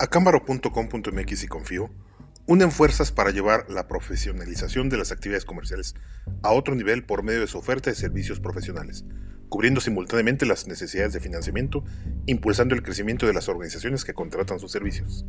Acámbaro.com.mx y Confío unen fuerzas para llevar la profesionalización de las actividades comerciales a otro nivel por medio de su oferta de servicios profesionales, cubriendo simultáneamente las necesidades de financiamiento, impulsando el crecimiento de las organizaciones que contratan sus servicios.